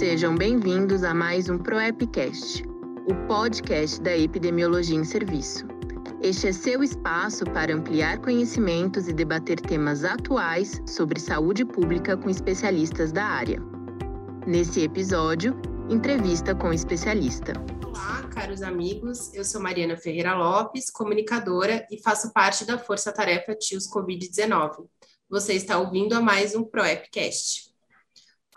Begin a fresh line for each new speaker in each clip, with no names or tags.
Sejam bem-vindos a mais um ProEpcast, o podcast da epidemiologia em serviço. Este é seu espaço para ampliar conhecimentos e debater temas atuais sobre saúde pública com especialistas da área. Nesse episódio, entrevista com especialista.
Olá, caros amigos. Eu sou Mariana Ferreira Lopes, comunicadora e faço parte da Força Tarefa Tios Covid-19. Você está ouvindo a mais um ProEpcast.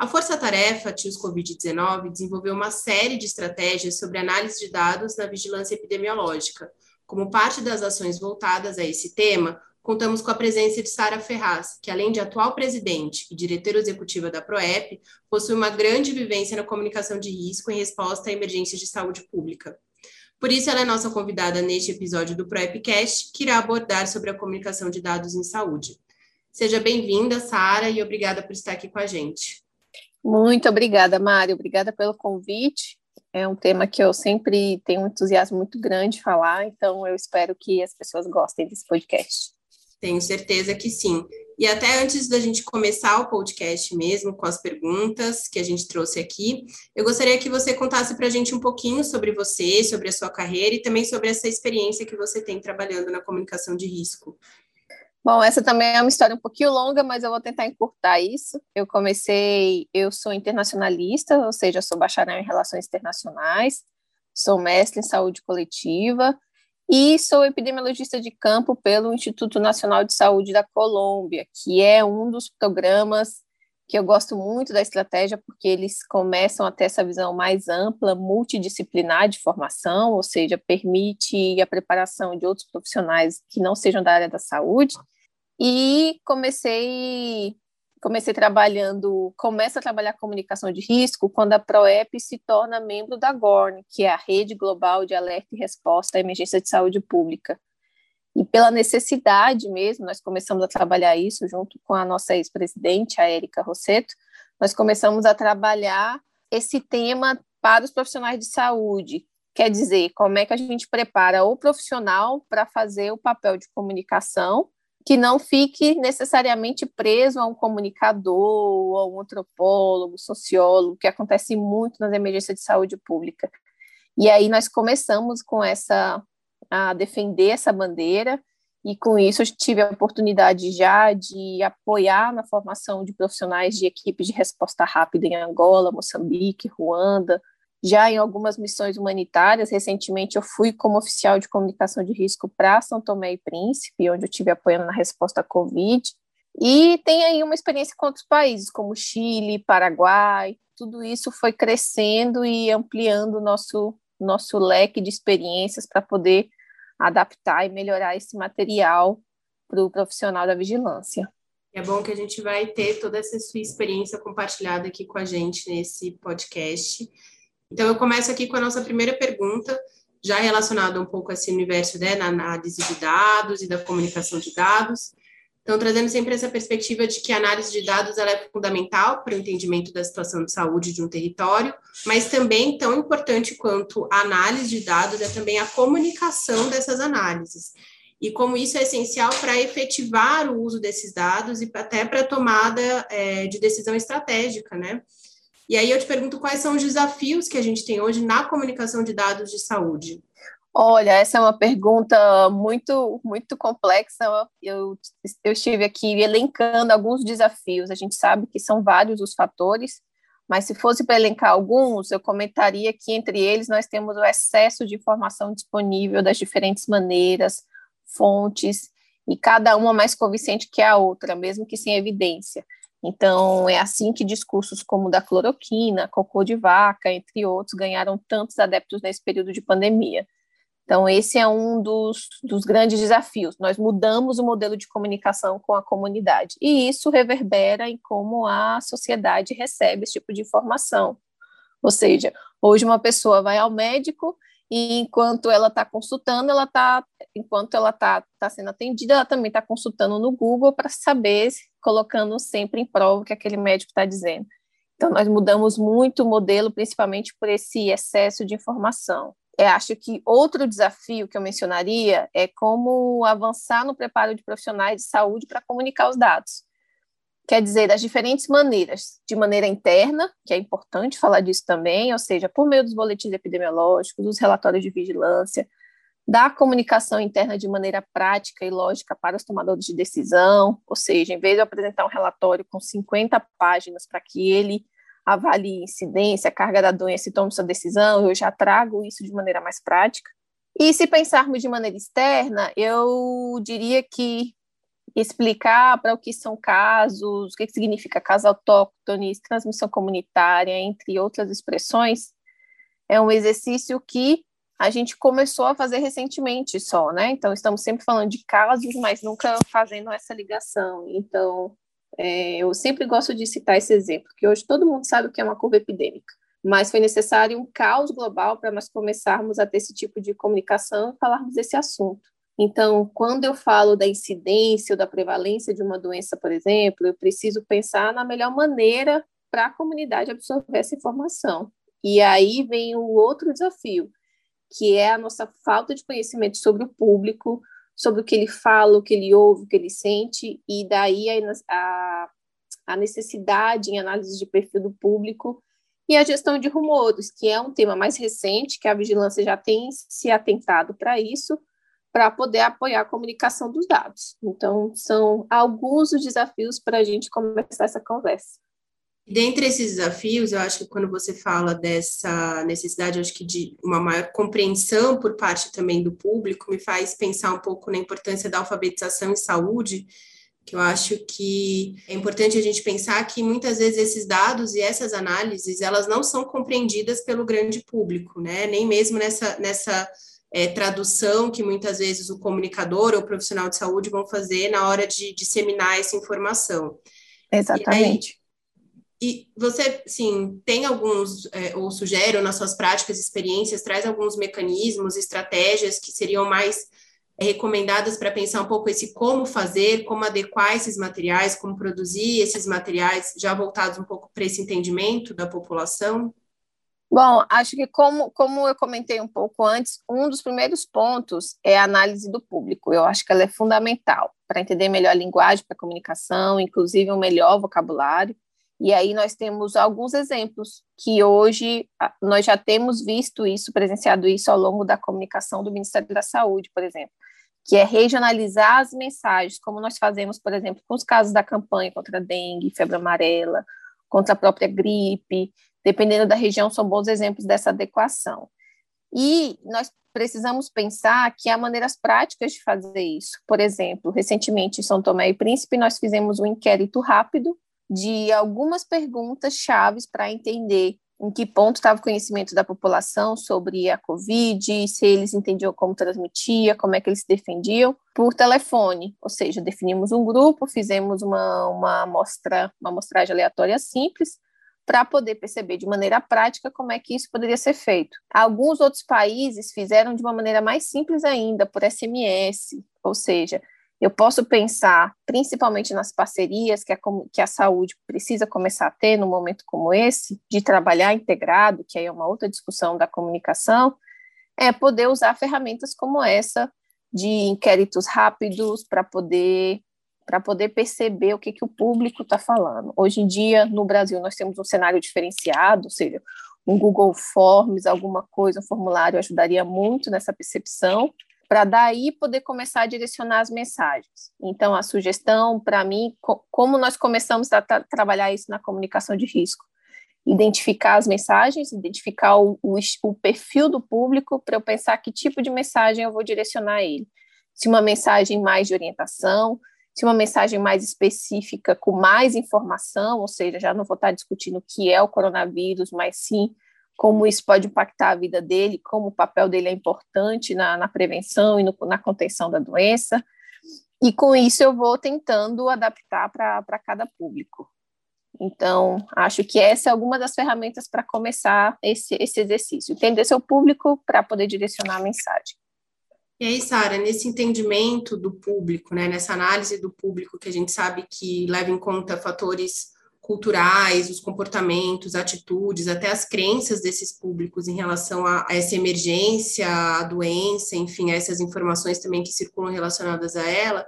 A Força Tarefa Tios Covid-19 desenvolveu uma série de estratégias sobre análise de dados na vigilância epidemiológica. Como parte das ações voltadas a esse tema, contamos com a presença de Sara Ferraz, que além de atual presidente e diretora executiva da PROEP, possui uma grande vivência na comunicação de risco em resposta a emergências de saúde pública. Por isso, ela é nossa convidada neste episódio do ProEpcast, que irá abordar sobre a comunicação de dados em saúde. Seja bem-vinda, Sara, e obrigada por estar aqui com a gente.
Muito obrigada, Mário. Obrigada pelo convite. É um tema que eu sempre tenho um entusiasmo muito grande de falar, então eu espero que as pessoas gostem desse podcast.
Tenho certeza que sim. E até antes da gente começar o podcast mesmo, com as perguntas que a gente trouxe aqui, eu gostaria que você contasse para a gente um pouquinho sobre você, sobre a sua carreira e também sobre essa experiência que você tem trabalhando na comunicação de risco.
Bom, essa também é uma história um pouquinho longa, mas eu vou tentar encurtar isso. Eu comecei, eu sou internacionalista, ou seja, sou bacharel em relações internacionais, sou mestre em saúde coletiva e sou epidemiologista de campo pelo Instituto Nacional de Saúde da Colômbia, que é um dos programas que eu gosto muito da estratégia, porque eles começam a ter essa visão mais ampla, multidisciplinar de formação, ou seja, permite a preparação de outros profissionais que não sejam da área da saúde. E comecei comecei trabalhando, começa a trabalhar comunicação de risco quando a ProEP se torna membro da GORN, que é a Rede Global de Alerta e Resposta à Emergência de Saúde Pública. E pela necessidade mesmo, nós começamos a trabalhar isso junto com a nossa ex-presidente, a Érica Rosseto, nós começamos a trabalhar esse tema para os profissionais de saúde, quer dizer, como é que a gente prepara o profissional para fazer o papel de comunicação que não fique necessariamente preso a um comunicador, a um antropólogo, sociólogo, que acontece muito nas emergências de saúde pública. E aí nós começamos com essa a defender essa bandeira e com isso tive a oportunidade já de apoiar na formação de profissionais de equipes de resposta rápida em Angola, Moçambique, Ruanda, já em algumas missões humanitárias. Recentemente, eu fui como oficial de comunicação de risco para São Tomé e Príncipe, onde eu tive apoiando na resposta à Covid. E tem aí uma experiência com outros países, como Chile, Paraguai. Tudo isso foi crescendo e ampliando o nosso, nosso leque de experiências para poder adaptar e melhorar esse material para o profissional da vigilância.
É bom que a gente vai ter toda essa sua experiência compartilhada aqui com a gente nesse podcast. Então, eu começo aqui com a nossa primeira pergunta, já relacionada um pouco a esse universo né, na análise de dados e da comunicação de dados. Então, trazendo sempre essa perspectiva de que a análise de dados é fundamental para o entendimento da situação de saúde de um território, mas também tão importante quanto a análise de dados é também a comunicação dessas análises. E como isso é essencial para efetivar o uso desses dados e até para a tomada é, de decisão estratégica, né? E aí eu te pergunto quais são os desafios que a gente tem hoje na comunicação de dados de saúde.
Olha, essa é uma pergunta muito, muito complexa. Eu, eu estive aqui elencando alguns desafios. A gente sabe que são vários os fatores, mas se fosse para elencar alguns, eu comentaria que entre eles nós temos o excesso de informação disponível das diferentes maneiras, fontes, e cada uma mais convincente que a outra, mesmo que sem evidência. Então, é assim que discursos como da cloroquina, cocô de vaca, entre outros, ganharam tantos adeptos nesse período de pandemia. Então, esse é um dos, dos grandes desafios. Nós mudamos o modelo de comunicação com a comunidade, e isso reverbera em como a sociedade recebe esse tipo de informação. Ou seja, hoje uma pessoa vai ao médico e enquanto ela está consultando, ela está, enquanto ela está tá sendo atendida, ela também está consultando no Google para saber, colocando sempre em prova o que aquele médico está dizendo. Então, nós mudamos muito o modelo, principalmente por esse excesso de informação. Eu acho que outro desafio que eu mencionaria é como avançar no preparo de profissionais de saúde para comunicar os dados. quer dizer, das diferentes maneiras, de maneira interna, que é importante falar disso também, ou seja, por meio dos boletins epidemiológicos, dos relatórios de vigilância, da comunicação interna de maneira prática e lógica para os tomadores de decisão, ou seja, em vez de apresentar um relatório com 50 páginas para que ele avalie incidência, carga da doença e tome sua decisão, eu já trago isso de maneira mais prática. E se pensarmos de maneira externa, eu diria que explicar para o que são casos, o que significa caso autóctone, transmissão comunitária, entre outras expressões, é um exercício que a gente começou a fazer recentemente só, né? Então, estamos sempre falando de casos, mas nunca fazendo essa ligação. Então, é, eu sempre gosto de citar esse exemplo, que hoje todo mundo sabe o que é uma curva epidêmica, mas foi necessário um caos global para nós começarmos a ter esse tipo de comunicação e falarmos desse assunto. Então, quando eu falo da incidência ou da prevalência de uma doença, por exemplo, eu preciso pensar na melhor maneira para a comunidade absorver essa informação. E aí vem o outro desafio, que é a nossa falta de conhecimento sobre o público, sobre o que ele fala, o que ele ouve, o que ele sente, e daí a, a necessidade em análise de perfil do público e a gestão de rumores, que é um tema mais recente, que a vigilância já tem se atentado para isso, para poder apoiar a comunicação dos dados. Então, são alguns os desafios para a gente começar essa conversa.
Dentre esses desafios, eu acho que quando você fala dessa necessidade, acho que de uma maior compreensão por parte também do público, me faz pensar um pouco na importância da alfabetização em saúde, que eu acho que é importante a gente pensar que muitas vezes esses dados e essas análises, elas não são compreendidas pelo grande público, né? Nem mesmo nessa, nessa é, tradução que muitas vezes o comunicador ou o profissional de saúde vão fazer na hora de disseminar essa informação.
Exatamente.
E, você, sim, tem alguns, é, ou sugere, nas suas práticas, experiências, traz alguns mecanismos, estratégias que seriam mais é, recomendadas para pensar um pouco esse como fazer, como adequar esses materiais, como produzir esses materiais, já voltados um pouco para esse entendimento da população?
Bom, acho que como, como eu comentei um pouco antes, um dos primeiros pontos é a análise do público. Eu acho que ela é fundamental para entender melhor a linguagem para comunicação, inclusive um melhor vocabulário. E aí nós temos alguns exemplos que hoje nós já temos visto isso, presenciado isso ao longo da comunicação do Ministério da Saúde, por exemplo, que é regionalizar as mensagens, como nós fazemos, por exemplo, com os casos da campanha contra a dengue, febre amarela, contra a própria gripe, dependendo da região, são bons exemplos dessa adequação. E nós precisamos pensar que há maneiras práticas de fazer isso. Por exemplo, recentemente em São Tomé e Príncipe, nós fizemos um inquérito rápido de algumas perguntas chaves para entender em que ponto estava o conhecimento da população sobre a Covid, se eles entendiam como transmitia, como é que eles se defendiam, por telefone. Ou seja, definimos um grupo, fizemos uma, uma, amostra, uma amostragem aleatória simples, para poder perceber de maneira prática como é que isso poderia ser feito. Alguns outros países fizeram de uma maneira mais simples ainda, por SMS, ou seja, eu posso pensar principalmente nas parcerias que a, que a saúde precisa começar a ter num momento como esse, de trabalhar integrado, que aí é uma outra discussão da comunicação, é poder usar ferramentas como essa de inquéritos rápidos para poder para poder perceber o que, que o público está falando. Hoje em dia, no Brasil, nós temos um cenário diferenciado, ou seja, um Google Forms, alguma coisa, um formulário ajudaria muito nessa percepção, para daí poder começar a direcionar as mensagens. Então, a sugestão, para mim, co como nós começamos a tra trabalhar isso na comunicação de risco? Identificar as mensagens, identificar o, o, o perfil do público, para eu pensar que tipo de mensagem eu vou direcionar a ele. Se uma mensagem mais de orientação, se uma mensagem mais específica, com mais informação, ou seja, já não vou estar discutindo o que é o coronavírus, mas sim como isso pode impactar a vida dele, como o papel dele é importante na, na prevenção e no, na contenção da doença. E com isso eu vou tentando adaptar para cada público. Então, acho que essa é alguma das ferramentas para começar esse, esse exercício. Entender seu público para poder direcionar a mensagem.
E aí, Sara, nesse entendimento do público, né, nessa análise do público que a gente sabe que leva em conta fatores culturais, os comportamentos, atitudes, até as crenças desses públicos em relação a, a essa emergência, a doença, enfim, a essas informações também que circulam relacionadas a ela,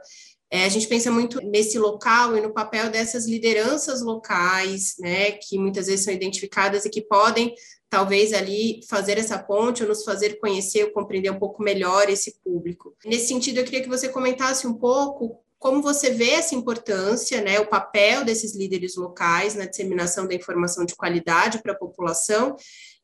É, a gente pensa muito nesse local e no papel dessas lideranças locais, né, que muitas vezes são identificadas e que podem, talvez, ali fazer essa ponte ou nos fazer conhecer ou compreender um pouco melhor esse público. Nesse sentido, eu queria que você comentasse um pouco como você vê essa importância, né, o papel desses líderes locais na disseminação da informação de qualidade para a população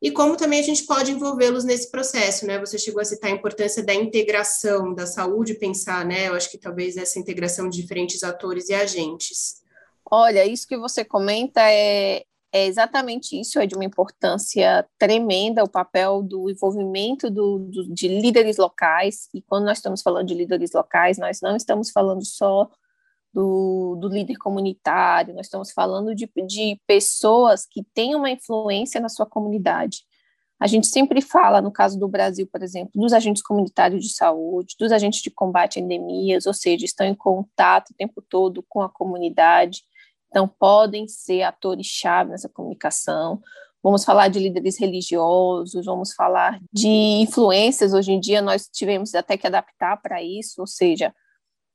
e como também a gente pode envolvê-los nesse processo, né? Você chegou a citar a importância da integração da saúde, pensar, né? Eu acho que talvez essa integração de diferentes atores e agentes.
Olha, isso que você comenta é, é exatamente isso, é de uma importância tremenda o papel do envolvimento do, do, de líderes locais, e quando nós estamos falando de líderes locais, nós não estamos falando só do, do líder comunitário, nós estamos falando de, de pessoas que têm uma influência na sua comunidade. A gente sempre fala, no caso do Brasil, por exemplo, dos agentes comunitários de saúde, dos agentes de combate a endemias, ou seja, estão em contato o tempo todo com a comunidade, então podem ser atores-chave nessa comunicação. Vamos falar de líderes religiosos, vamos falar de influências. Hoje em dia, nós tivemos até que adaptar para isso, ou seja,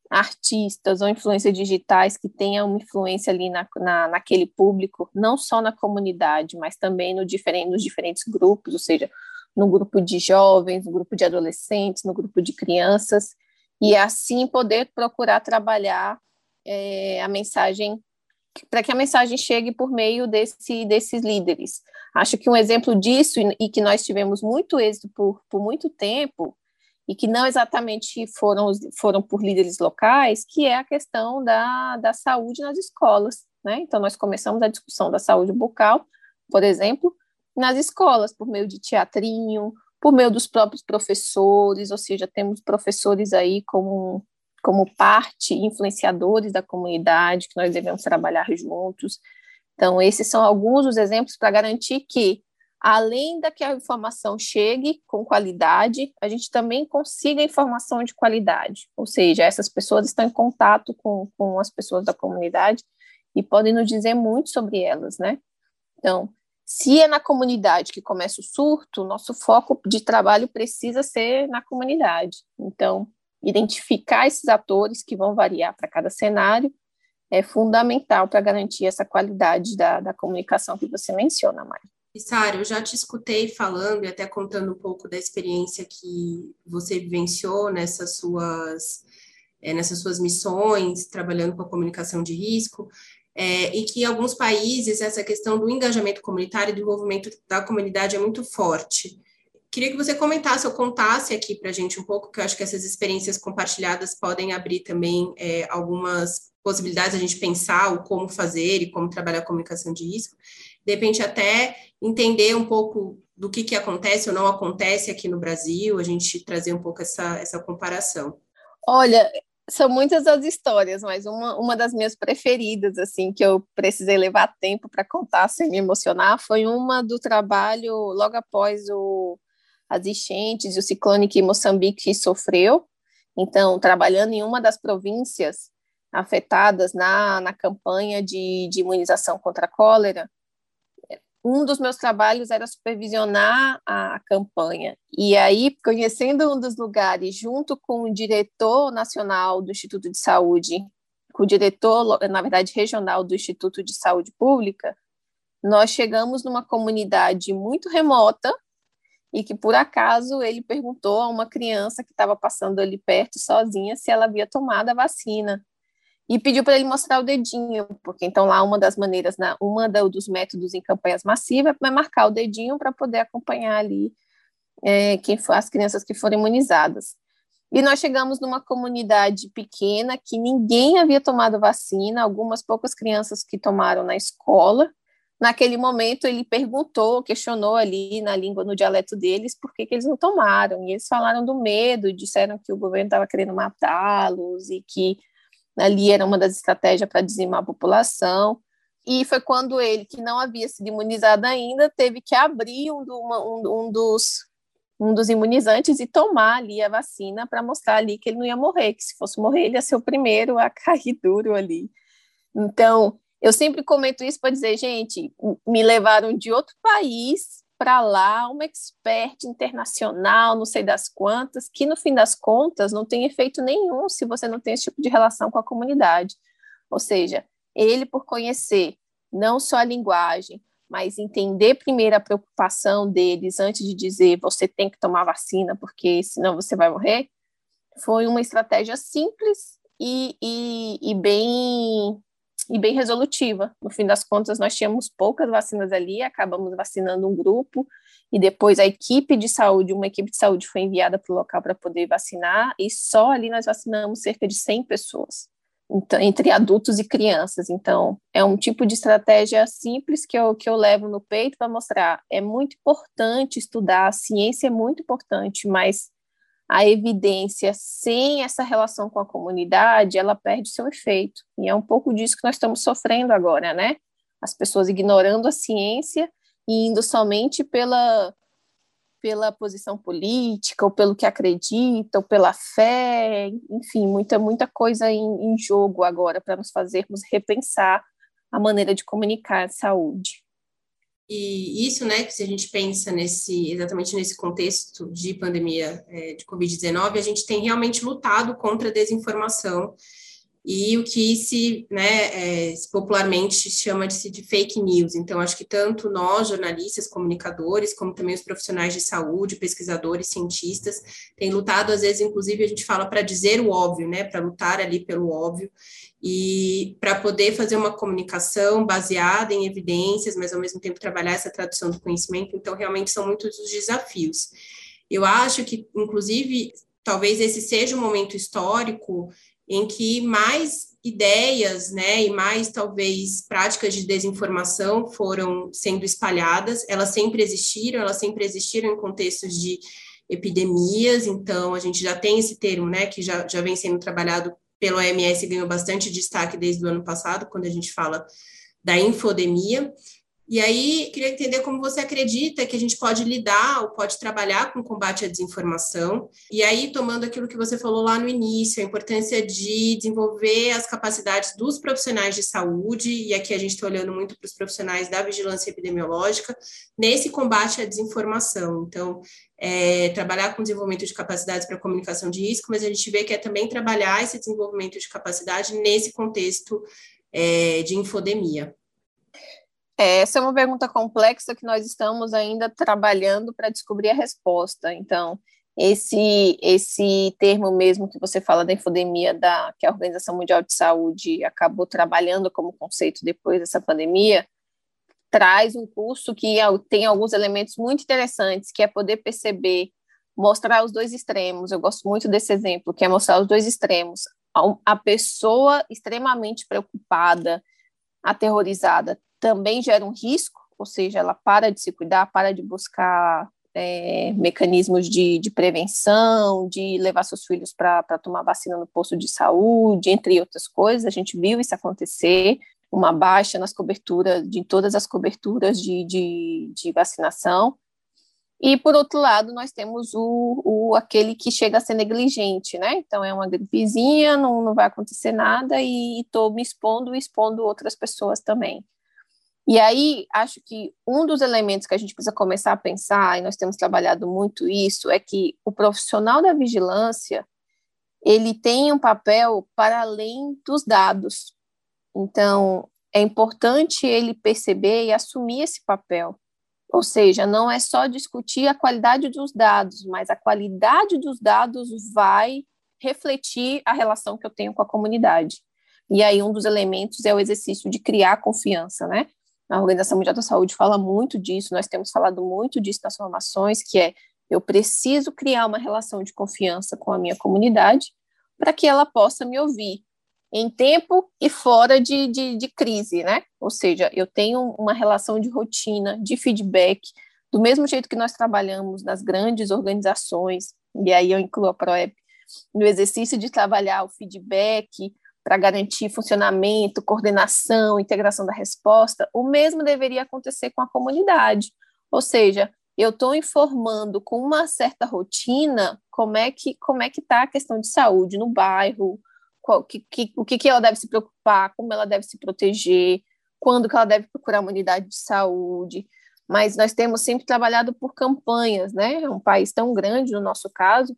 artistas ou influências digitais que tenham uma influência ali na, na, naquele público, não só na comunidade, mas também no diferente, nos diferentes grupos, ou seja, no grupo de jovens, no grupo de adolescentes, no grupo de crianças, e assim poder procurar trabalhar é, a mensagem para que a mensagem chegue por meio desse, desses líderes. Acho que um exemplo disso, e, que nós tivemos muito êxito por, por muito tempo, e que não exatamente foram, foram por líderes locais, que é a questão da, da saúde nas escolas. Né? Então, nós começamos a discussão da saúde bucal, por exemplo, nas escolas, por meio de teatrinho, por meio dos próprios professores, ou seja, temos professores aí como, como parte, influenciadores da comunidade, que nós devemos trabalhar juntos. Então, esses são alguns dos exemplos para garantir que além da que a informação chegue com qualidade, a gente também consiga informação de qualidade, ou seja, essas pessoas estão em contato com, com as pessoas da comunidade e podem nos dizer muito sobre elas, né? Então, se é na comunidade que começa o surto, nosso foco de trabalho precisa ser na comunidade. Então, identificar esses atores que vão variar para cada cenário é fundamental para garantir essa qualidade da, da comunicação que você menciona, Mari.
Sara, eu já te escutei falando e até contando um pouco da experiência que você vivenciou nessas suas, é, nessas suas missões, trabalhando com a comunicação de risco, é, e que em alguns países essa questão do engajamento comunitário e do envolvimento da comunidade é muito forte. Queria que você comentasse ou contasse aqui para a gente um pouco, que eu acho que essas experiências compartilhadas podem abrir também é, algumas possibilidades a gente pensar o como fazer e como trabalhar a comunicação de risco de repente até entender um pouco do que, que acontece ou não acontece aqui no Brasil, a gente trazer um pouco essa, essa comparação.
Olha, são muitas as histórias, mas uma, uma das minhas preferidas, assim, que eu precisei levar tempo para contar sem me emocionar, foi uma do trabalho logo após o, as enchentes e o ciclone que Moçambique sofreu. Então, trabalhando em uma das províncias afetadas na, na campanha de, de imunização contra a cólera, um dos meus trabalhos era supervisionar a, a, campanha. E aí, conhecendo um dos lugares, junto com o diretor nacional do Instituto de Saúde, com o diretor, na verdade, regional do Instituto de Saúde Pública, nós chegamos numa comunidade muito remota e que, por acaso, ele perguntou a uma criança que estava passando ali perto, sozinha, se ela havia tomado a vacina e pediu para ele mostrar o dedinho, porque então lá uma das maneiras, na, uma dos métodos em campanhas massivas é marcar o dedinho para poder acompanhar ali é, quem as crianças que foram imunizadas. E nós chegamos numa comunidade pequena que ninguém havia tomado vacina, algumas poucas crianças que tomaram na escola. Naquele momento ele perguntou, questionou ali na língua, no dialeto deles, por que, que eles não tomaram. E eles falaram do medo, disseram que o governo estava querendo matá-los e que ali era uma das estratégias para dizimar a população. E foi quando ele, que não havia sido imunizado ainda, teve que abrir um, do, uma, um, um dos, um dos imunizantes e tomar ali a vacina para mostrar ali que ele não ia morrer, que se fosse morrer ele ia ser o primeiro a cair duro ali. Então, eu sempre comento isso para dizer, gente, me levaram de outro país para lá uma expert internacional, não sei das quantas, que no fim das contas não tem efeito nenhum se você não tem esse tipo de relação com a comunidade. Ou seja, ele por conhecer não só a linguagem, mas entender primeiro a preocupação deles antes de dizer você tem que tomar vacina porque senão você vai morrer, foi uma estratégia simples e, e, e bem e bem resolutiva. No fim das contas, nós tínhamos poucas vacinas ali, acabamos vacinando um grupo, e depois a equipe de saúde, uma equipe de saúde foi enviada para o local para poder vacinar, e só ali nós vacinamos cerca de 100 pessoas, então, entre adultos e crianças. Então, é um tipo de estratégia simples que eu, que eu levo no peito para mostrar. É muito importante estudar, a ciência é muito importante, mas a evidência sem essa relação com a comunidade, ela perde seu efeito. E é um pouco disso que nós estamos sofrendo agora, né? As pessoas ignorando a ciência e indo somente pela pela posição política, ou pelo que acredita, ou pela fé, enfim, muita, muita coisa em, em jogo agora para nos fazermos repensar a maneira de comunicar saúde.
E isso, né, que se a gente pensa nesse exatamente nesse contexto de pandemia é, de Covid-19, a gente tem realmente lutado contra a desinformação e o que se, né, é, popularmente chama de, de fake news. Então, acho que tanto nós, jornalistas, comunicadores, como também os profissionais de saúde, pesquisadores, cientistas, têm lutado, às vezes, inclusive, a gente fala para dizer o óbvio, né, para lutar ali pelo óbvio, e para poder fazer uma comunicação baseada em evidências, mas ao mesmo tempo trabalhar essa tradução do conhecimento. Então, realmente são muitos os desafios. Eu acho que, inclusive, talvez esse seja um momento histórico em que mais ideias, né, e mais talvez práticas de desinformação foram sendo espalhadas. Elas sempre existiram, elas sempre existiram em contextos de epidemias, então a gente já tem esse termo, né, que já, já vem sendo trabalhado pelo OMS, ganhou bastante destaque desde o ano passado, quando a gente fala da infodemia. E aí, queria entender como você acredita que a gente pode lidar ou pode trabalhar com o combate à desinformação. E aí, tomando aquilo que você falou lá no início, a importância de desenvolver as capacidades dos profissionais de saúde, e aqui a gente está olhando muito para os profissionais da vigilância epidemiológica, nesse combate à desinformação. Então, é, trabalhar com desenvolvimento de capacidades para comunicação de risco, mas a gente vê que é também trabalhar esse desenvolvimento de capacidade nesse contexto é, de infodemia.
É, essa é uma pergunta complexa que nós estamos ainda trabalhando para descobrir a resposta. Então, esse esse termo mesmo que você fala da infodemia, da, que a Organização Mundial de Saúde acabou trabalhando como conceito depois dessa pandemia, traz um curso que tem alguns elementos muito interessantes, que é poder perceber, mostrar os dois extremos. Eu gosto muito desse exemplo, que é mostrar os dois extremos. A pessoa extremamente preocupada, aterrorizada, também gera um risco, ou seja, ela para de se cuidar, para de buscar é, mecanismos de, de, prevenção, de levar seus filhos para tomar vacina no posto de saúde, entre outras coisas. A gente viu isso acontecer, uma baixa nas coberturas, de todas as coberturas de, de, de vacinação. E, por outro lado, nós temos o, o, aquele que chega a ser negligente, né? Então, é uma gripezinha, não, não vai acontecer nada e estou me expondo e expondo outras pessoas também. E aí, acho que um dos elementos que a gente precisa começar a pensar, e nós temos trabalhado muito isso, é que o profissional da vigilância, ele tem um papel para além dos dados. Então, é importante ele perceber e assumir esse papel. Ou seja, não é só discutir a qualidade dos dados, mas a qualidade dos dados vai refletir a relação que eu tenho com a comunidade. E aí um dos elementos é o exercício de criar confiança, né? A Organização Mundial da Saúde fala muito disso, nós temos falado muito disso nas formações, que é eu preciso criar uma relação de confiança com a minha comunidade para que ela possa me ouvir em tempo e fora de, de, de, crise, né? Ou seja, eu tenho uma relação de rotina, de feedback, do mesmo jeito que nós trabalhamos nas grandes organizações, e aí eu incluo a ProEP, no exercício de trabalhar o feedback, para garantir funcionamento, coordenação, integração da resposta, o mesmo deveria acontecer com a comunidade. Ou seja, eu estou informando com uma certa rotina como é que como é que está a questão de saúde no bairro, qual, que, que, o que, que ela deve se preocupar, como ela deve se proteger, quando que ela deve procurar uma unidade de saúde. mas nós temos sempre trabalhado por campanhas, né? É um país tão grande, no nosso caso,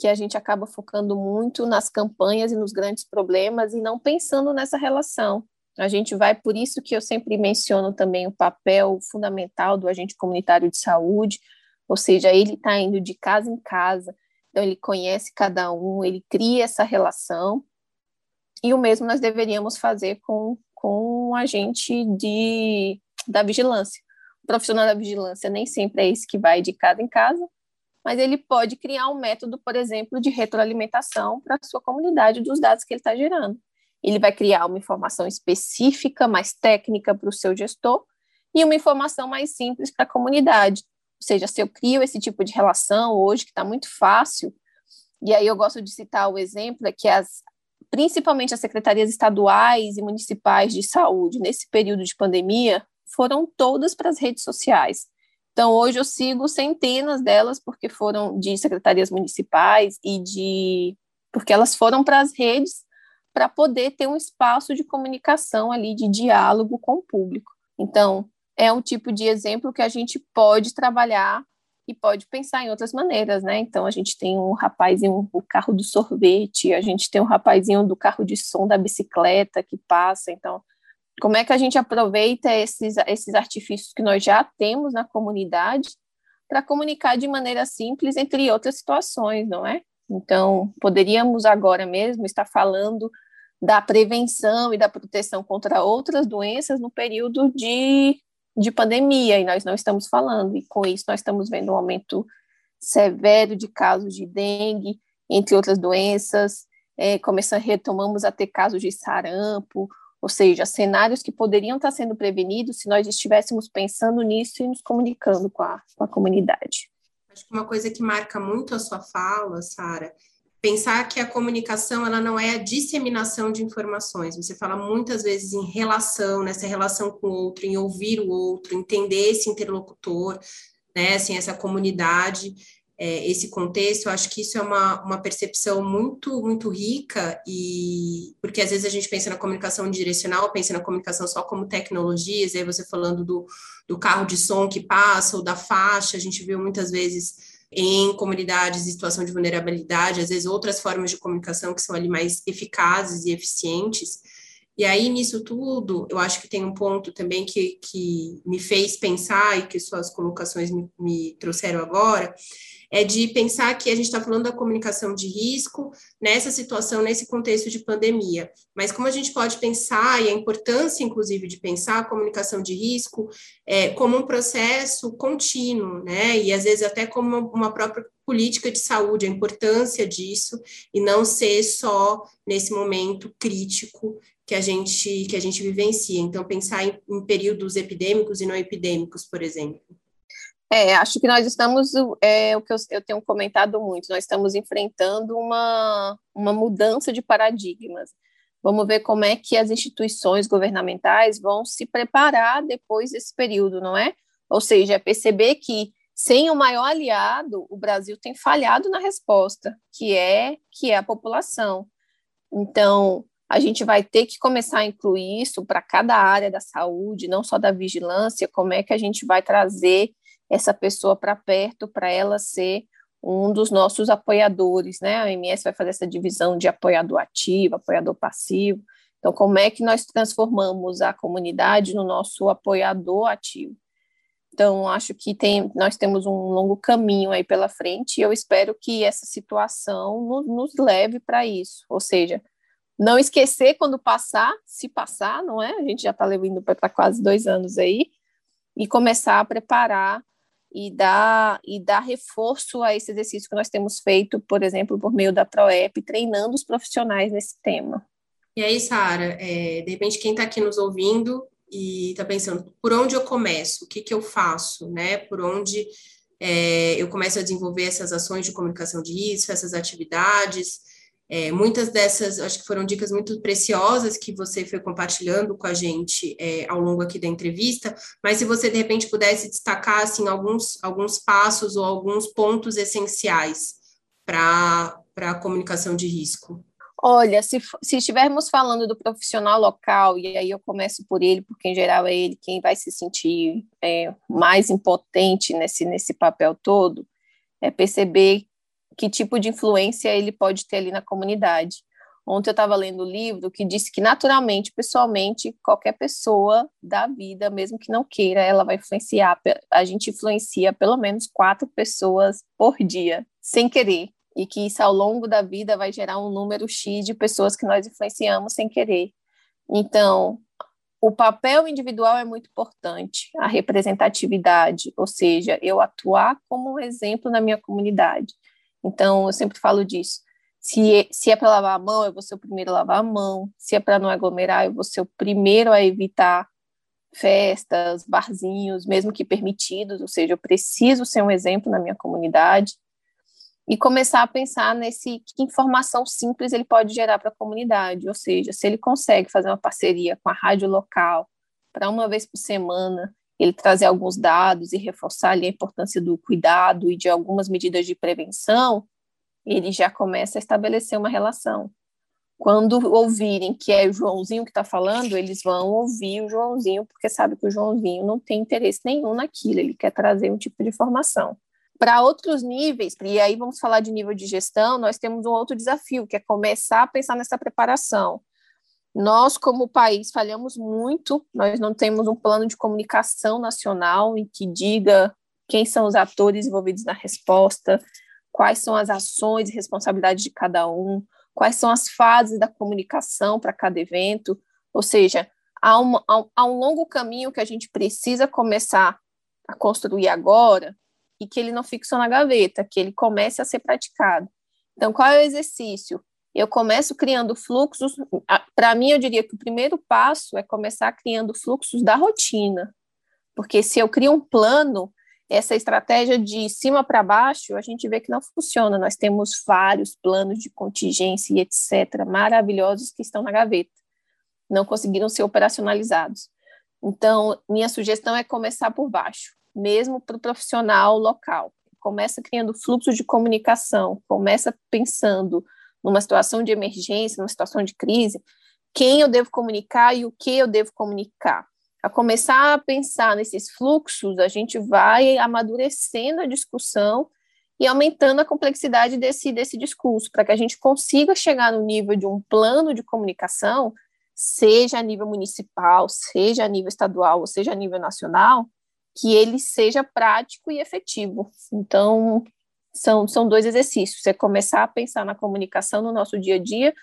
que a gente acaba focando muito nas campanhas e nos grandes problemas e não pensando nessa relação. A gente vai, por isso que eu sempre menciono também o papel fundamental do agente comunitário de saúde, ou seja, ele está indo de casa em casa, então ele conhece cada um, ele cria essa relação, e o mesmo nós deveríamos fazer com, com o agente de, da vigilância. O profissional da vigilância nem sempre é esse que vai de casa em casa, mas ele pode criar um método, por exemplo, de retroalimentação para a sua comunidade dos dados que ele está gerando. Ele vai criar uma informação específica, mais técnica para o seu gestor, e uma informação mais simples para a comunidade. Ou seja, se eu crio esse tipo de relação hoje, que está muito fácil, e aí eu gosto de citar o exemplo, é que as, principalmente as secretarias estaduais e municipais de saúde, nesse período de pandemia, foram todas para as redes sociais. Então, hoje eu sigo centenas delas, porque foram de secretarias municipais e de. porque elas foram para as redes para poder ter um espaço de comunicação ali, de diálogo com o público. Então, é um tipo de exemplo que a gente pode trabalhar e pode pensar em outras maneiras, né? Então, a gente tem um rapazinho do carro do sorvete, a gente tem um rapazinho do carro de som da bicicleta que passa. Então, como é que a gente aproveita esses, esses artifícios que nós já temos na comunidade para comunicar de maneira simples, entre outras situações, não é? Então, poderíamos agora mesmo estar falando da prevenção e da proteção contra outras doenças no período de, de pandemia, e nós não estamos falando, e com isso nós estamos vendo um aumento severo de casos de dengue, entre outras doenças, é, começando, retomamos a ter casos de sarampo, ou seja, cenários que poderiam estar sendo prevenidos se nós estivéssemos pensando nisso e nos comunicando com a, com a comunidade.
Acho que uma coisa que marca muito a sua fala, Sara, pensar que a comunicação ela não é a disseminação de informações. Você fala muitas vezes em relação, nessa relação com o outro, em ouvir o outro, entender esse interlocutor, né, assim, essa comunidade é, esse contexto, eu acho que isso é uma, uma percepção muito, muito rica, e porque às vezes a gente pensa na comunicação direcional, pensa na comunicação só como tecnologias, aí você falando do, do carro de som que passa, ou da faixa, a gente viu muitas vezes em comunidades em situação de vulnerabilidade, às vezes outras formas de comunicação que são ali mais eficazes e eficientes. E aí, nisso tudo, eu acho que tem um ponto também que, que me fez pensar e que suas colocações me, me trouxeram agora, é de pensar que a gente está falando da comunicação de risco nessa situação, nesse contexto de pandemia. Mas como a gente pode pensar, e a importância, inclusive, de pensar a comunicação de risco é, como um processo contínuo, né? E às vezes até como uma própria política de saúde, a importância disso, e não ser só nesse momento crítico que a gente que a gente vivencia. Então, pensar em, em períodos epidêmicos e não epidêmicos, por exemplo.
É, acho que nós estamos, é o que eu, eu, tenho comentado muito, nós estamos enfrentando uma, uma mudança de paradigmas. Vamos ver como é que as instituições governamentais vão se preparar depois desse período, não é? Ou seja, é perceber que sem o maior aliado, o Brasil tem falhado na resposta, que é que é a população. Então, a gente vai ter que começar a incluir isso para cada área da saúde, não só da vigilância, como é que a gente vai trazer essa pessoa para perto, para ela ser um dos nossos apoiadores, né? A OMS vai fazer essa divisão de apoiador ativo, apoiador passivo. Então, como é que nós transformamos a comunidade no nosso apoiador ativo? Então, acho que tem, nós temos um longo caminho aí pela frente e eu espero que essa situação nos, nos leve para isso. Ou seja, não esquecer quando passar, se passar, não é? A gente já está levando para quase dois anos aí, e começar a preparar e dar, e dar reforço a esse exercício que nós temos feito, por exemplo, por meio da ProEP, treinando os profissionais nesse tema.
E aí, Sara, é, de repente quem está aqui nos ouvindo e está pensando, por onde eu começo? O que, que eu faço? Né? Por onde é, eu começo a desenvolver essas ações de comunicação de risco, essas atividades? É, muitas dessas, acho que foram dicas muito preciosas que você foi compartilhando com a gente é, ao longo aqui da entrevista, mas se você de repente pudesse destacar assim alguns, alguns passos ou alguns pontos essenciais para a comunicação de risco.
Olha, se, se estivermos falando do profissional local, e aí eu começo por ele, porque em geral é ele quem vai se sentir é, mais impotente nesse, nesse papel todo, é perceber que tipo de influência ele pode ter ali na comunidade. Ontem eu estava lendo um livro que disse que naturalmente, pessoalmente, qualquer pessoa da vida, mesmo que não queira, ela vai influenciar. A gente influencia pelo menos quatro pessoas por dia, sem querer e que isso ao longo da vida vai gerar um número X de pessoas que nós influenciamos sem querer. Então, o papel individual é muito importante, a representatividade, ou seja, eu atuar como um exemplo na minha comunidade. Então, eu sempre falo disso. Se, é, se é para lavar a mão, eu vou ser o primeiro a lavar a mão. Se é para não aglomerar, eu vou ser o primeiro a evitar festas, barzinhos, mesmo que permitidos, ou seja, eu preciso ser um exemplo na minha comunidade e começar a pensar nesse que informação simples ele pode gerar para a comunidade, ou seja, se ele consegue fazer uma parceria com a rádio local para uma vez por semana ele trazer alguns dados e reforçar ali a importância do cuidado e de algumas medidas de prevenção, ele já começa a estabelecer uma relação. Quando ouvirem que é o Joãozinho que está falando, eles vão ouvir o Joãozinho, porque sabe que o Joãozinho não tem interesse nenhum naquilo, ele quer trazer um tipo de informação. Para outros níveis, e aí vamos falar de nível de gestão, nós temos um outro desafio, que é começar a pensar nessa preparação. Nós, como país, falhamos muito, nós não temos um plano de comunicação nacional em que diga quem são os atores envolvidos na resposta, quais são as ações e responsabilidades de cada um, quais são as fases da comunicação para cada evento, ou seja, há um, há um longo caminho que a gente precisa começar a construir agora, e que ele não fique só na gaveta, que ele comece a ser praticado. Então, qual é o exercício? Eu começo criando fluxos. Para mim, eu diria que o primeiro passo é começar criando fluxos da rotina, porque se eu crio um plano, essa estratégia de cima para baixo, a gente vê que não funciona. Nós temos vários planos de contingência e etc., maravilhosos que estão na gaveta, não conseguiram ser operacionalizados. Então, minha sugestão é começar por baixo mesmo para o profissional local. Começa criando fluxo de comunicação, começa pensando numa situação de emergência, numa situação de crise, quem eu devo comunicar e o que eu devo comunicar. A começar a pensar nesses fluxos, a gente vai amadurecendo a discussão e aumentando a complexidade desse, desse discurso, para que a gente consiga chegar no nível de um plano de comunicação, seja a nível municipal, seja a nível estadual, ou seja a nível nacional, que ele seja prático e efetivo. Então, são, são dois exercícios: é começar a pensar na comunicação no nosso dia a dia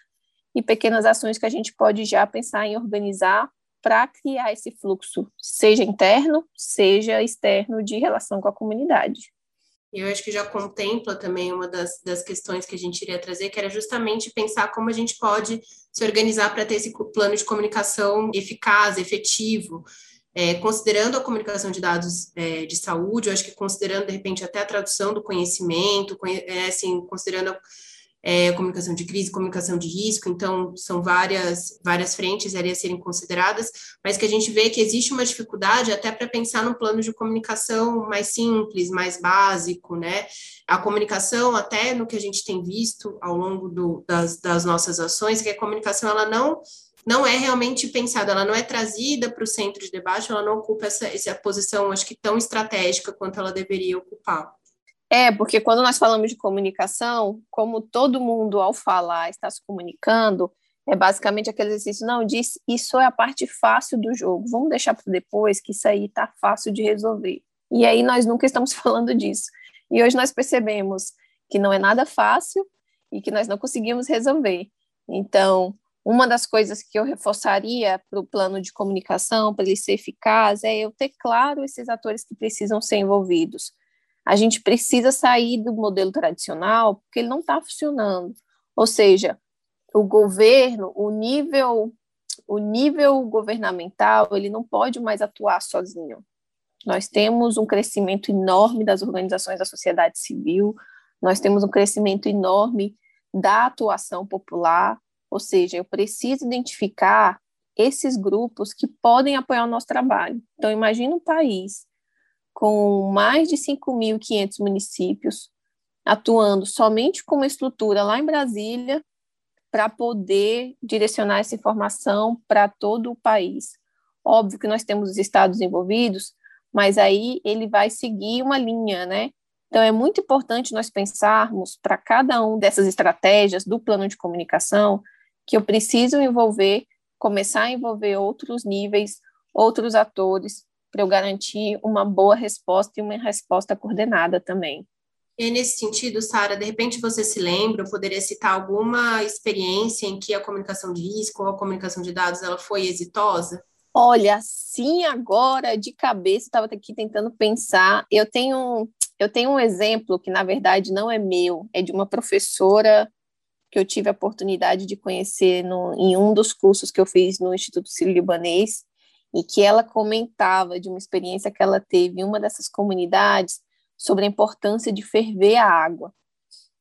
e pequenas ações que a gente pode já pensar em organizar para criar esse fluxo, seja interno, seja externo, de relação com a comunidade.
Eu acho que já contempla também uma das, das questões que a gente iria trazer, que era justamente pensar como a gente pode se organizar para ter esse plano de comunicação eficaz, efetivo, é, considerando a comunicação de dados é, de saúde, eu acho que considerando, de repente, até a tradução do conhecimento, é, assim, considerando a é, comunicação de crise, comunicação de risco, então são várias, várias frentes ali a serem consideradas, mas que a gente vê que existe uma dificuldade até para pensar num plano de comunicação mais simples, mais básico, né? A comunicação, até no que a gente tem visto ao longo do, das, das nossas ações, que a comunicação ela não não é realmente pensada, ela não é trazida para o centro de debate, ela não ocupa essa, essa posição, acho que tão estratégica quanto ela deveria ocupar.
É, porque quando nós falamos de comunicação, como todo mundo ao falar está se comunicando, é basicamente aquele exercício, não, diz, isso é a parte fácil do jogo, vamos deixar para depois, que isso aí está fácil de resolver. E aí nós nunca estamos falando disso. E hoje nós percebemos que não é nada fácil e que nós não conseguimos resolver. Então, uma das coisas que eu reforçaria para o plano de comunicação, para ele ser eficaz, é eu ter claro esses atores que precisam ser envolvidos. A gente precisa sair do modelo tradicional, porque ele não está funcionando. Ou seja, o governo, o nível, o nível governamental, ele não pode mais atuar sozinho. Nós temos um crescimento enorme das organizações da sociedade civil, nós temos um crescimento enorme da atuação popular, ou seja, eu preciso identificar esses grupos que podem apoiar o nosso trabalho. Então, imagine um país com mais de 5.500 municípios atuando somente com uma estrutura lá em Brasília, para poder direcionar essa informação para todo o país. Óbvio que nós temos os estados envolvidos, mas aí ele vai seguir uma linha, né? Então é muito importante nós pensarmos para cada um dessas estratégias do plano de comunicação que eu preciso envolver, começar a envolver outros níveis, outros atores, para eu garantir uma boa resposta e uma resposta coordenada também.
E nesse sentido, Sara, de repente você se lembra, eu poderia citar alguma experiência em que a comunicação de risco ou a comunicação de dados ela foi exitosa?
Olha, sim, agora de cabeça estava aqui tentando pensar. Eu tenho eu tenho um exemplo que na verdade não é meu, é de uma professora que eu tive a oportunidade de conhecer no, em um dos cursos que eu fiz no Instituto Sírio-Libanês, e que ela comentava de uma experiência que ela teve em uma dessas comunidades sobre a importância de ferver a água.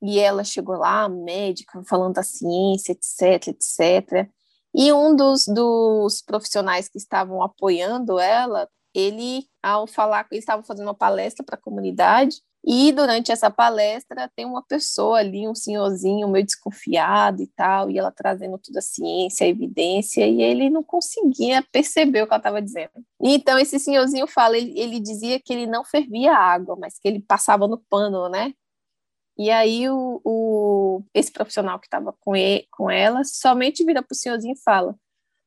E ela chegou lá, médica, falando da ciência, etc, etc. E um dos, dos profissionais que estavam apoiando ela, ele, ao falar, ele estava fazendo uma palestra para a comunidade, e durante essa palestra tem uma pessoa ali, um senhorzinho meio desconfiado e tal, e ela trazendo toda a ciência, a evidência, e ele não conseguia perceber o que ela estava dizendo. Então esse senhorzinho fala, ele, ele dizia que ele não fervia água, mas que ele passava no pano, né? E aí o, o esse profissional que estava com, com ela somente vira para o senhorzinho e fala,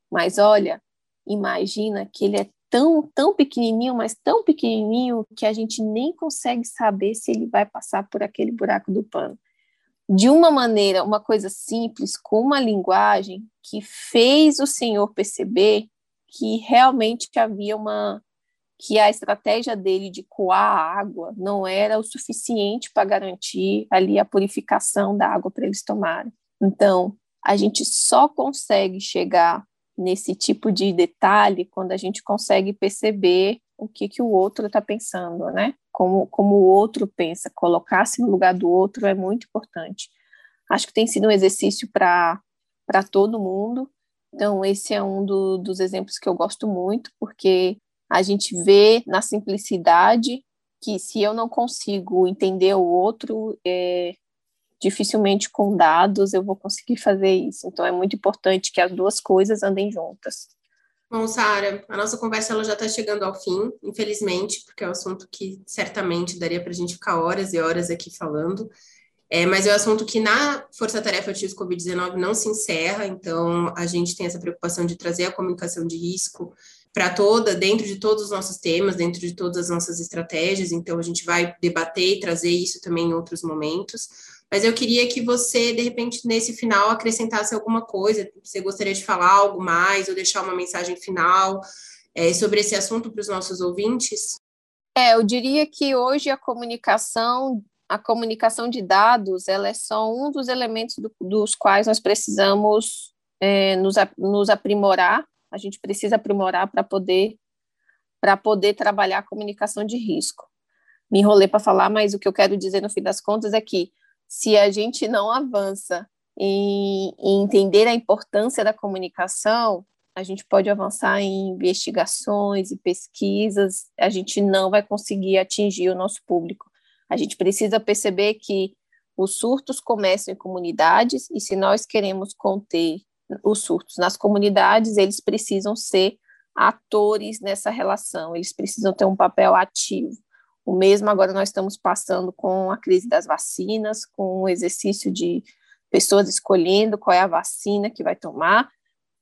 mas olha, imagina que ele é tão, tão pequenininho, mas tão pequenininho que a gente nem consegue saber se ele vai passar por aquele buraco do pano. De uma maneira, uma coisa simples, com uma linguagem que fez o Senhor perceber que realmente havia uma que a estratégia dele de coar a água não era o suficiente para garantir ali a purificação da água para eles tomarem. Então, a gente só consegue chegar nesse tipo de detalhe quando a gente consegue perceber o que, que o outro está pensando, né? Como, como o outro pensa, colocar-se no lugar do outro é muito importante. Acho que tem sido um exercício para todo mundo, então esse é um do, dos exemplos que eu gosto muito, porque a gente vê na simplicidade que se eu não consigo entender o outro, é, dificilmente com dados eu vou conseguir fazer isso. Então é muito importante que as duas coisas andem juntas.
Bom, Sara, a nossa conversa ela já está chegando ao fim, infelizmente, porque é um assunto que certamente daria para a gente ficar horas e horas aqui falando. É, mas é um assunto que na Força Tarefa X Covid-19 não se encerra, então a gente tem essa preocupação de trazer a comunicação de risco para toda, dentro de todos os nossos temas, dentro de todas as nossas estratégias, então a gente vai debater e trazer isso também em outros momentos. Mas eu queria que você, de repente, nesse final, acrescentasse alguma coisa. Você gostaria de falar algo mais ou deixar uma mensagem final é, sobre esse assunto para os nossos ouvintes?
É, eu diria que hoje a comunicação, a comunicação de dados, ela é só um dos elementos do, dos quais nós precisamos é, nos, nos aprimorar. A gente precisa aprimorar para poder para poder trabalhar a comunicação de risco. Me enrolei para falar, mas o que eu quero dizer no fim das contas é que se a gente não avança em, em entender a importância da comunicação, a gente pode avançar em investigações e pesquisas, a gente não vai conseguir atingir o nosso público. A gente precisa perceber que os surtos começam em comunidades e se nós queremos conter os surtos nas comunidades, eles precisam ser atores nessa relação, eles precisam ter um papel ativo. O mesmo agora nós estamos passando com a crise das vacinas, com o exercício de pessoas escolhendo qual é a vacina que vai tomar,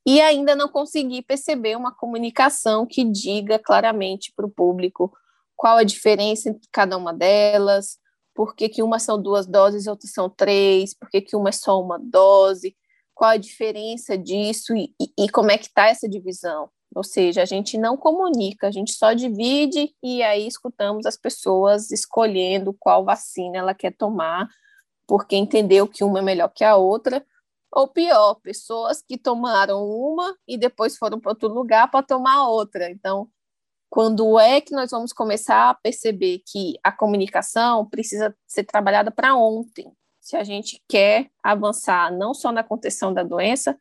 e ainda não consegui perceber uma comunicação que diga claramente para o público qual a diferença entre cada uma delas, por que, que uma são duas doses e outras são três, por que, que uma é só uma dose, qual a diferença disso e, e, e como é que está essa divisão. Ou seja, a gente não comunica, a gente só divide e aí escutamos as pessoas escolhendo qual vacina ela quer tomar, porque entendeu que uma é melhor que a outra, ou pior, pessoas que tomaram uma e depois foram para outro lugar para tomar outra. Então, quando é que nós vamos começar a perceber que a comunicação precisa ser trabalhada para ontem? Se a gente quer avançar não só na contenção da doença,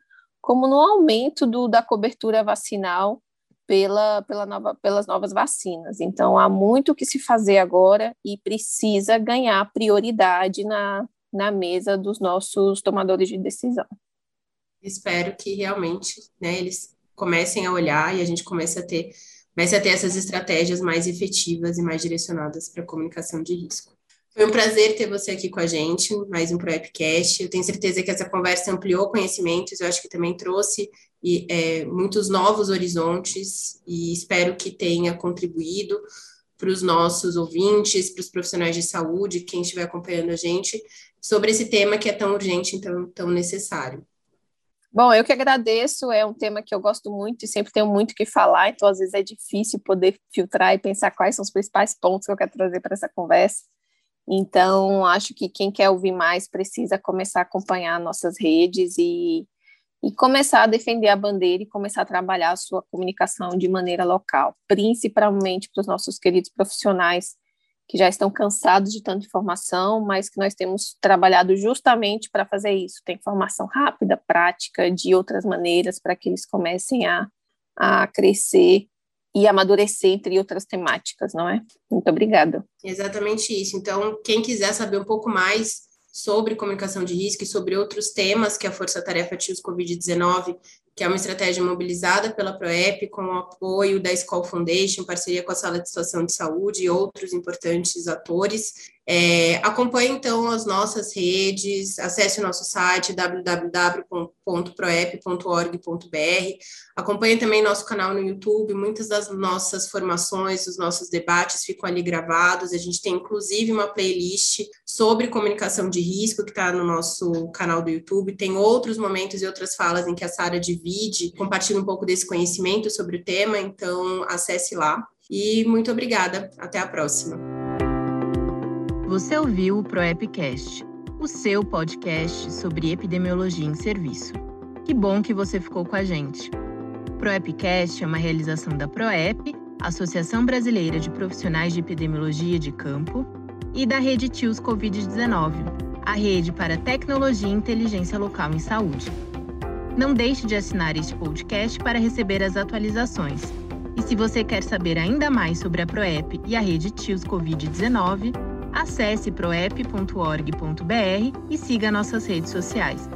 como no aumento do, da cobertura vacinal pela, pela nova, pelas novas vacinas. Então, há muito que se fazer agora e precisa ganhar prioridade na, na mesa dos nossos tomadores de decisão.
Espero que realmente né, eles comecem a olhar e a gente comece a ter, comece a ter essas estratégias mais efetivas e mais direcionadas para a comunicação de risco. Foi um prazer ter você aqui com a gente, mais um ProEpcast. Eu tenho certeza que essa conversa ampliou conhecimentos, eu acho que também trouxe e, é, muitos novos horizontes e espero que tenha contribuído para os nossos ouvintes, para os profissionais de saúde, quem estiver acompanhando a gente, sobre esse tema que é tão urgente e tão, tão necessário.
Bom, eu que agradeço, é um tema que eu gosto muito e sempre tenho muito que falar, então às vezes é difícil poder filtrar e pensar quais são os principais pontos que eu quero trazer para essa conversa. Então, acho que quem quer ouvir mais precisa começar a acompanhar nossas redes e, e começar a defender a bandeira e começar a trabalhar a sua comunicação de maneira local, principalmente para os nossos queridos profissionais que já estão cansados de tanta informação, mas que nós temos trabalhado justamente para fazer isso, ter informação rápida, prática, de outras maneiras, para que eles comecem a, a crescer e amadurecer entre outras temáticas, não é? Muito obrigada.
Exatamente isso. Então, quem quiser saber um pouco mais sobre comunicação de risco e sobre outros temas que a Força Tarefa TIOS Covid-19 que é uma estratégia mobilizada pela ProEP com o apoio da School Foundation, parceria com a Sala de Situação de Saúde e outros importantes atores. É, acompanhe, então, as nossas redes, acesse o nosso site www.proep.org.br, acompanhe também nosso canal no YouTube, muitas das nossas formações, os nossos debates ficam ali gravados, a gente tem inclusive uma playlist sobre comunicação de risco que está no nosso canal do YouTube, tem outros momentos e outras falas em que a Sara divide, compartilha um pouco desse conhecimento sobre o tema, então acesse lá. E muito obrigada, até a próxima.
Você ouviu o ProEpcast, o seu podcast sobre epidemiologia em serviço. Que bom que você ficou com a gente. ProEpcast é uma realização da ProEp, Associação Brasileira de Profissionais de Epidemiologia de Campo, e da Rede TIOS Covid-19, a rede para tecnologia e inteligência local em saúde. Não deixe de assinar este podcast para receber as atualizações. E se você quer saber ainda mais sobre a ProEP e a rede TIOS Covid-19, Acesse proep.org.br e siga nossas redes sociais.